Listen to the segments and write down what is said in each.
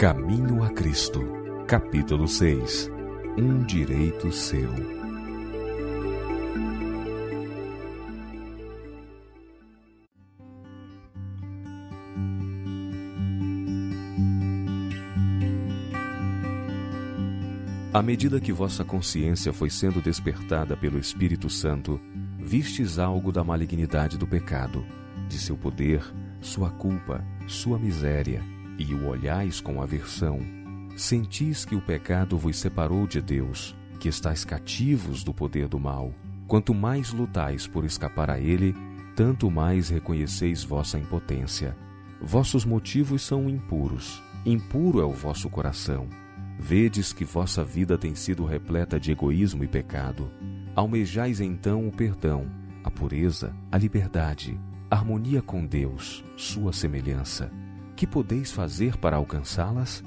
Caminho a Cristo, capítulo 6 Um direito seu. À medida que vossa consciência foi sendo despertada pelo Espírito Santo, vistes algo da malignidade do pecado, de seu poder, sua culpa, sua miséria, e o olhais com aversão. Sentis que o pecado vos separou de Deus, que estáis cativos do poder do mal. Quanto mais lutais por escapar a ele, tanto mais reconheceis vossa impotência. Vossos motivos são impuros, impuro é o vosso coração. Vedes que vossa vida tem sido repleta de egoísmo e pecado. Almejais então o perdão, a pureza, a liberdade, harmonia com Deus, sua semelhança. Que podeis fazer para alcançá-las?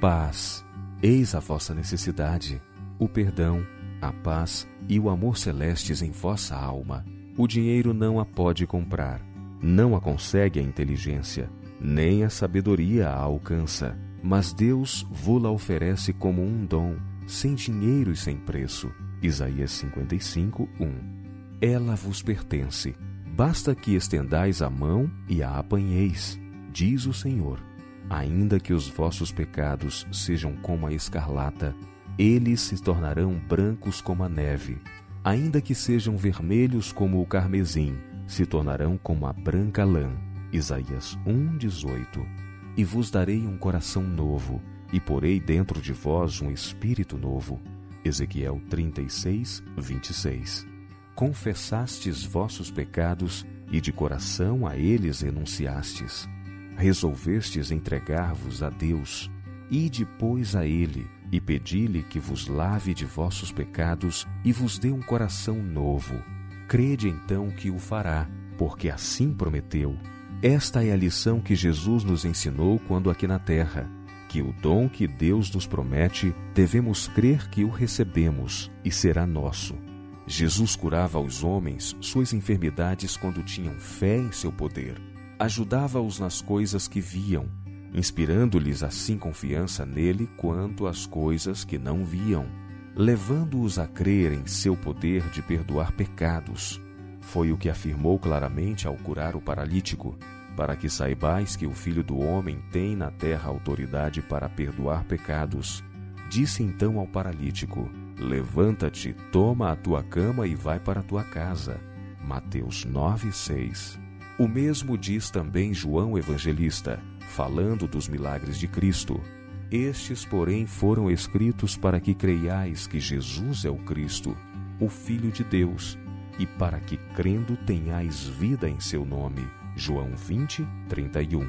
Paz, eis a vossa necessidade, o perdão, a paz e o amor celestes em vossa alma. O dinheiro não a pode comprar, não a consegue a inteligência, nem a sabedoria a alcança mas Deus vô-la oferece como um dom, sem dinheiro e sem preço. Isaías 55, 1. Ela vos pertence. Basta que estendais a mão e a apanheis, diz o Senhor. Ainda que os vossos pecados sejam como a escarlata, eles se tornarão brancos como a neve. Ainda que sejam vermelhos como o carmesim, se tornarão como a branca lã. Isaías 1, 18 e vos darei um coração novo, e porei dentro de vós um espírito novo. Ezequiel 36, 26. Confessastes vossos pecados e de coração a eles renunciastes. Resolvestes entregar-vos a Deus, e depois a Ele, e pedi-lhe que vos lave de vossos pecados e vos dê um coração novo. Crede então que o fará, porque assim prometeu esta é a lição que Jesus nos ensinou quando aqui na terra, que o dom que Deus nos promete, devemos crer que o recebemos e será nosso. Jesus curava aos homens suas enfermidades quando tinham fé em seu poder. Ajudava-os nas coisas que viam, inspirando-lhes assim confiança nele quanto às coisas que não viam, levando-os a crer em seu poder de perdoar pecados foi o que afirmou claramente ao curar o paralítico, para que saibais que o Filho do Homem tem na terra autoridade para perdoar pecados. Disse então ao paralítico: Levanta-te, toma a tua cama e vai para a tua casa. Mateus 9:6. O mesmo diz também João Evangelista, falando dos milagres de Cristo. Estes, porém, foram escritos para que creiais que Jesus é o Cristo, o Filho de Deus e para que crendo tenhais vida em seu nome. João 20, 31.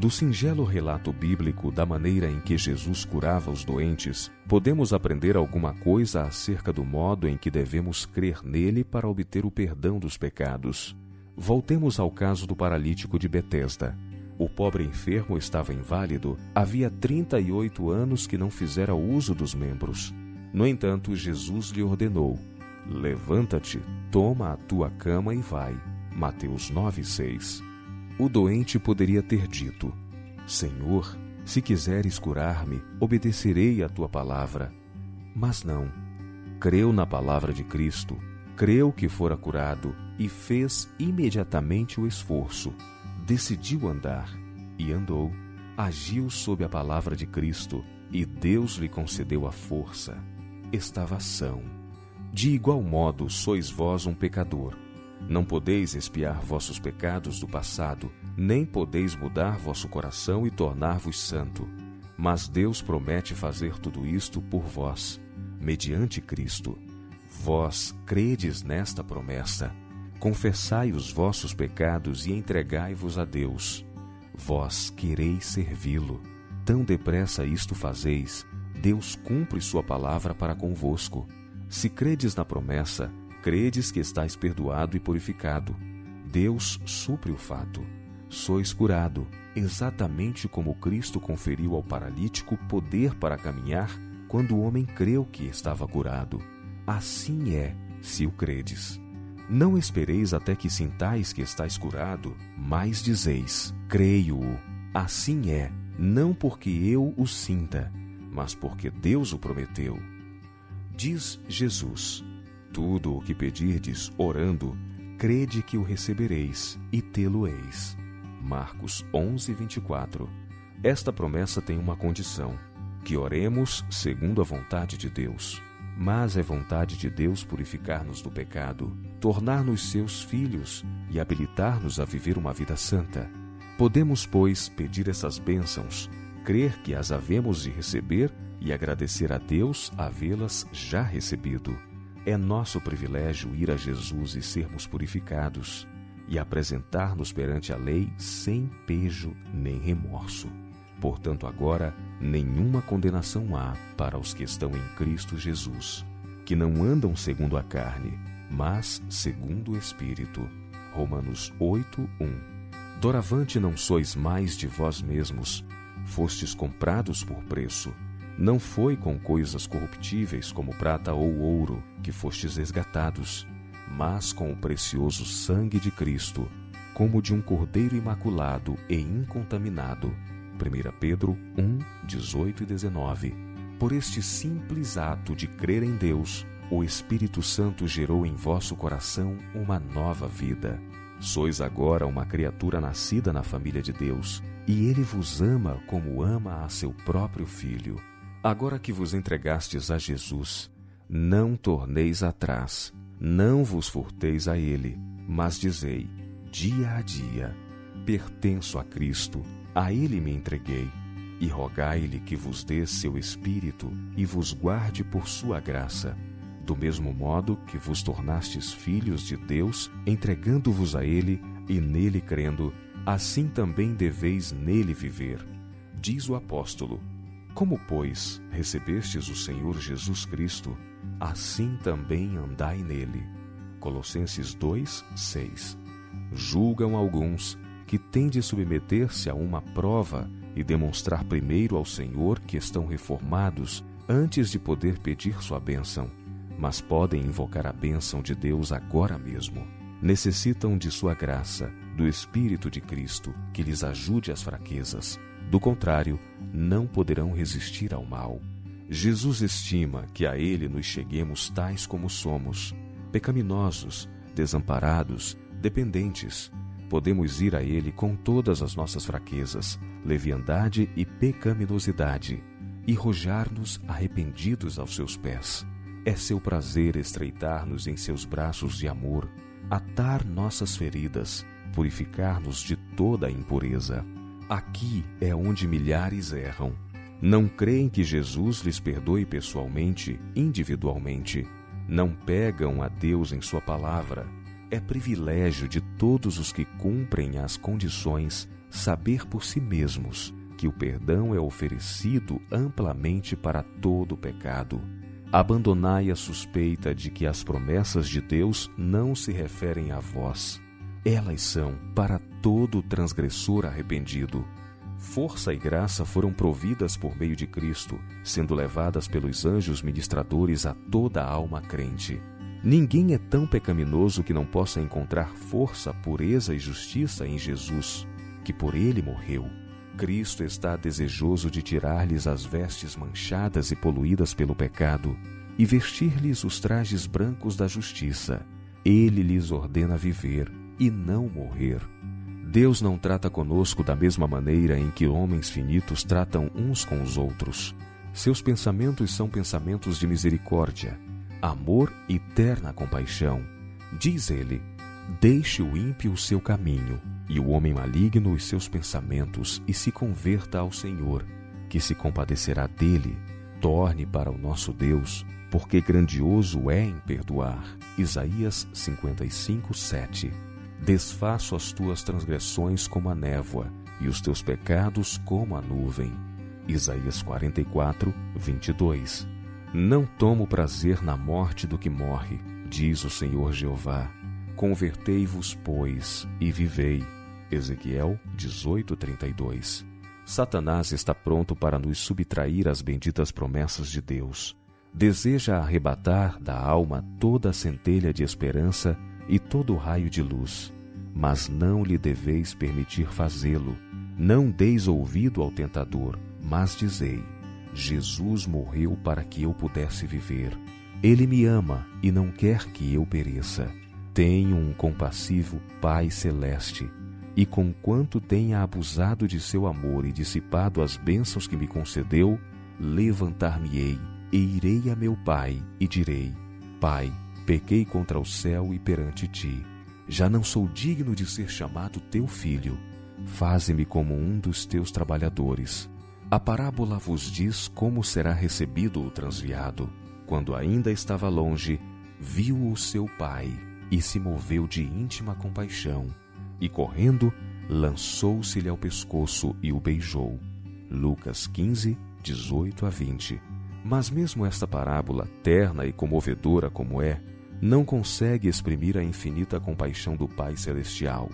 Do singelo relato bíblico da maneira em que Jesus curava os doentes, podemos aprender alguma coisa acerca do modo em que devemos crer nele para obter o perdão dos pecados. Voltemos ao caso do paralítico de Betesda. O pobre enfermo estava inválido, havia 38 anos que não fizera uso dos membros. No entanto, Jesus lhe ordenou: Levanta-te, toma a tua cama e vai. Mateus 9:6. O doente poderia ter dito: Senhor, se quiseres curar-me, obedecerei à tua palavra. Mas não. Creu na palavra de Cristo, creu que fora curado e fez imediatamente o esforço. Decidiu andar e andou. Agiu sob a palavra de Cristo e Deus lhe concedeu a força. Estava são de igual modo sois vós um pecador. Não podeis expiar vossos pecados do passado, nem podeis mudar vosso coração e tornar-vos santo. Mas Deus promete fazer tudo isto por vós, mediante Cristo. Vós credes nesta promessa. Confessai os vossos pecados e entregai-vos a Deus. Vós quereis servi-lo. Tão depressa isto fazeis, Deus cumpre sua palavra para convosco se credes na promessa, credes que estáis perdoado e purificado. Deus supre o fato. Sois curado, exatamente como Cristo conferiu ao paralítico poder para caminhar quando o homem creu que estava curado. Assim é, se o credes. Não espereis até que sintais que estáis curado, mas dizeis: Creio-o, Assim é, não porque eu o sinta, mas porque Deus o prometeu. Diz Jesus: Tudo o que pedirdes orando, crede que o recebereis e tê-lo-eis. Marcos 11, 24. Esta promessa tem uma condição: que oremos segundo a vontade de Deus. Mas é vontade de Deus purificar-nos do pecado, tornar-nos seus filhos e habilitar-nos a viver uma vida santa. Podemos, pois, pedir essas bênçãos, crer que as havemos de receber e agradecer a Deus havê-las já recebido. É nosso privilégio ir a Jesus e sermos purificados e apresentar-nos perante a lei sem pejo nem remorso. Portanto, agora nenhuma condenação há para os que estão em Cristo Jesus, que não andam segundo a carne, mas segundo o Espírito. Romanos 8, 1. Doravante não sois mais de vós mesmos, fostes comprados por preço. Não foi com coisas corruptíveis como prata ou ouro que fostes resgatados, mas com o precioso sangue de Cristo, como de um cordeiro imaculado e incontaminado 1 Pedro 1, 18 e 19. Por este simples ato de crer em Deus, o Espírito Santo gerou em vosso coração uma nova vida. Sois agora uma criatura nascida na família de Deus, e Ele vos ama como ama a seu próprio Filho. Agora que vos entregastes a Jesus, não torneis atrás, não vos furteis a Ele, mas dizei, dia a dia, pertenço a Cristo a ele me entreguei, e rogai-lhe que vos dê seu Espírito e vos guarde por sua graça, do mesmo modo que vos tornastes filhos de Deus, entregando-vos a ele e nele crendo, assim também deveis nele viver. Diz o apóstolo: Como, pois, recebestes o Senhor Jesus Cristo, assim também andai nele. Colossenses 2, 6. Julgam alguns que tem de submeter-se a uma prova e demonstrar primeiro ao Senhor que estão reformados antes de poder pedir sua bênção, mas podem invocar a bênção de Deus agora mesmo. Necessitam de sua graça, do Espírito de Cristo, que lhes ajude as fraquezas. Do contrário, não poderão resistir ao mal. Jesus estima que a Ele nos cheguemos tais como somos, pecaminosos, desamparados, dependentes, podemos ir a Ele com todas as nossas fraquezas, leviandade e pecaminosidade, e rojar-nos arrependidos aos seus pés. É seu prazer estreitar-nos em seus braços de amor, atar nossas feridas, purificar-nos de toda a impureza. Aqui é onde milhares erram. Não creem que Jesus lhes perdoe pessoalmente, individualmente. Não pegam a Deus em Sua palavra é privilégio de todos os que cumprem as condições saber por si mesmos que o perdão é oferecido amplamente para todo pecado. Abandonai a suspeita de que as promessas de Deus não se referem a vós. Elas são para todo transgressor arrependido. Força e graça foram providas por meio de Cristo, sendo levadas pelos anjos ministradores a toda alma crente. Ninguém é tão pecaminoso que não possa encontrar força, pureza e justiça em Jesus, que por ele morreu. Cristo está desejoso de tirar-lhes as vestes manchadas e poluídas pelo pecado e vestir-lhes os trajes brancos da justiça. Ele lhes ordena viver e não morrer. Deus não trata conosco da mesma maneira em que homens finitos tratam uns com os outros. Seus pensamentos são pensamentos de misericórdia amor e terna compaixão. Diz ele: Deixe o ímpio o seu caminho, e o homem maligno os seus pensamentos, e se converta ao Senhor, que se compadecerá dele. Torne para o nosso Deus, porque grandioso é em perdoar. Isaías 55, 7. Desfaço as tuas transgressões como a névoa, e os teus pecados como a nuvem. Isaías 44, 22. Não tomo prazer na morte do que morre, diz o Senhor Jeová. Convertei-vos, pois, e vivei. Ezequiel 18:32. Satanás está pronto para nos subtrair as benditas promessas de Deus. Deseja arrebatar da alma toda a centelha de esperança e todo o raio de luz, mas não lhe deveis permitir fazê-lo. Não deis ouvido ao tentador, mas dizei: Jesus morreu para que eu pudesse viver. Ele me ama e não quer que eu pereça. Tenho um compassivo Pai celeste, e conquanto tenha abusado de seu amor e dissipado as bênçãos que me concedeu, levantar-me-ei e irei a meu Pai e direi: Pai, pequei contra o céu e perante ti. Já não sou digno de ser chamado teu filho. Faze-me como um dos teus trabalhadores. A parábola vos diz como será recebido o transviado. Quando ainda estava longe, viu o seu pai e se moveu de íntima compaixão, e correndo, lançou-se-lhe ao pescoço e o beijou. Lucas 15, 18 a 20. Mas mesmo esta parábola, terna e comovedora como é, não consegue exprimir a infinita compaixão do Pai Celestial.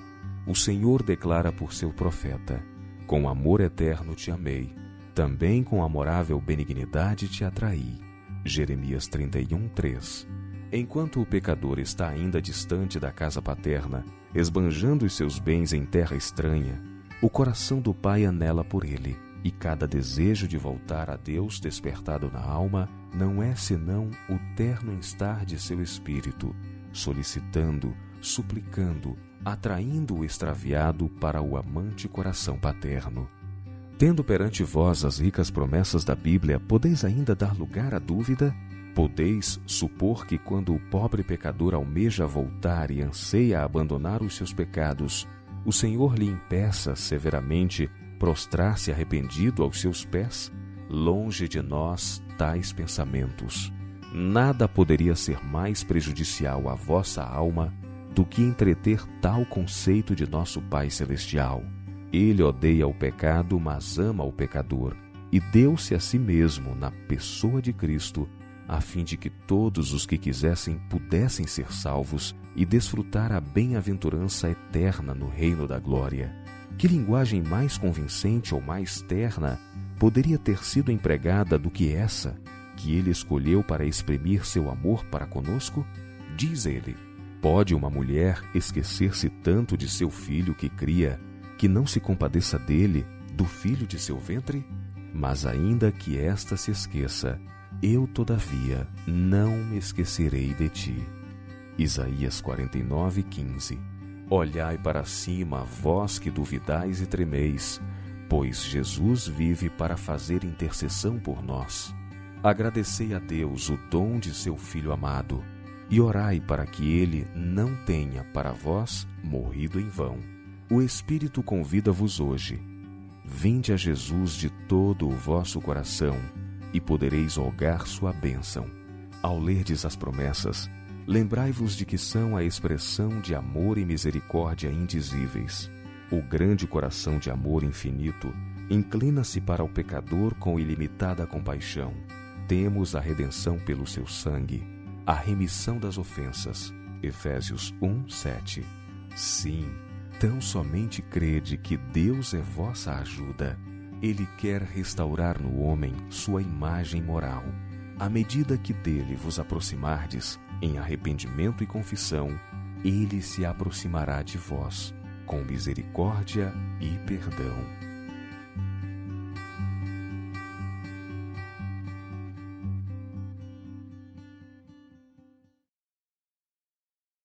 O Senhor declara por seu profeta: Com amor eterno te amei, também com amorável benignidade te atraí. Jeremias 31, 3 Enquanto o pecador está ainda distante da casa paterna, esbanjando os seus bens em terra estranha, o coração do Pai anela por ele, e cada desejo de voltar a Deus despertado na alma não é senão o terno instar de seu espírito, solicitando, suplicando, atraindo o extraviado para o amante coração paterno. Tendo perante vós as ricas promessas da Bíblia, podeis ainda dar lugar à dúvida? Podeis supor que quando o pobre pecador almeja voltar e anseia abandonar os seus pecados, o Senhor lhe impeça severamente prostrar-se arrependido aos seus pés? Longe de nós tais pensamentos. Nada poderia ser mais prejudicial à vossa alma do que entreter tal conceito de nosso Pai Celestial. Ele odeia o pecado, mas ama o pecador, e deu-se a si mesmo na pessoa de Cristo a fim de que todos os que quisessem pudessem ser salvos e desfrutar a bem-aventurança eterna no reino da glória. Que linguagem mais convincente ou mais terna poderia ter sido empregada do que essa, que ele escolheu para exprimir seu amor para conosco? Diz ele: Pode uma mulher esquecer-se tanto de seu filho que cria, que não se compadeça dele, do filho de seu ventre? Mas ainda que esta se esqueça, eu, todavia, não me esquecerei de ti. Isaías 49, 15 Olhai para cima, vós que duvidais e tremeis, pois Jesus vive para fazer intercessão por nós. Agradecei a Deus o dom de seu Filho amado, e orai para que ele não tenha para vós morrido em vão. O Espírito convida-vos hoje. Vinde a Jesus de todo o vosso coração e podereis rogar sua bênção. Ao lerdes as promessas, lembrai-vos de que são a expressão de amor e misericórdia indizíveis. O grande coração de amor infinito inclina-se para o pecador com ilimitada compaixão. Temos a redenção pelo seu sangue, a remissão das ofensas. Efésios 1, 7. Sim, tão somente crede que Deus é vossa ajuda ele quer restaurar no homem sua imagem moral. À medida que dele vos aproximardes em arrependimento e confissão, ele se aproximará de vós com misericórdia e perdão.